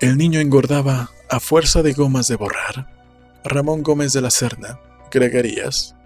El niño engordaba a fuerza de gomas de borrar. Ramón Gómez de la Serna, Gregarías,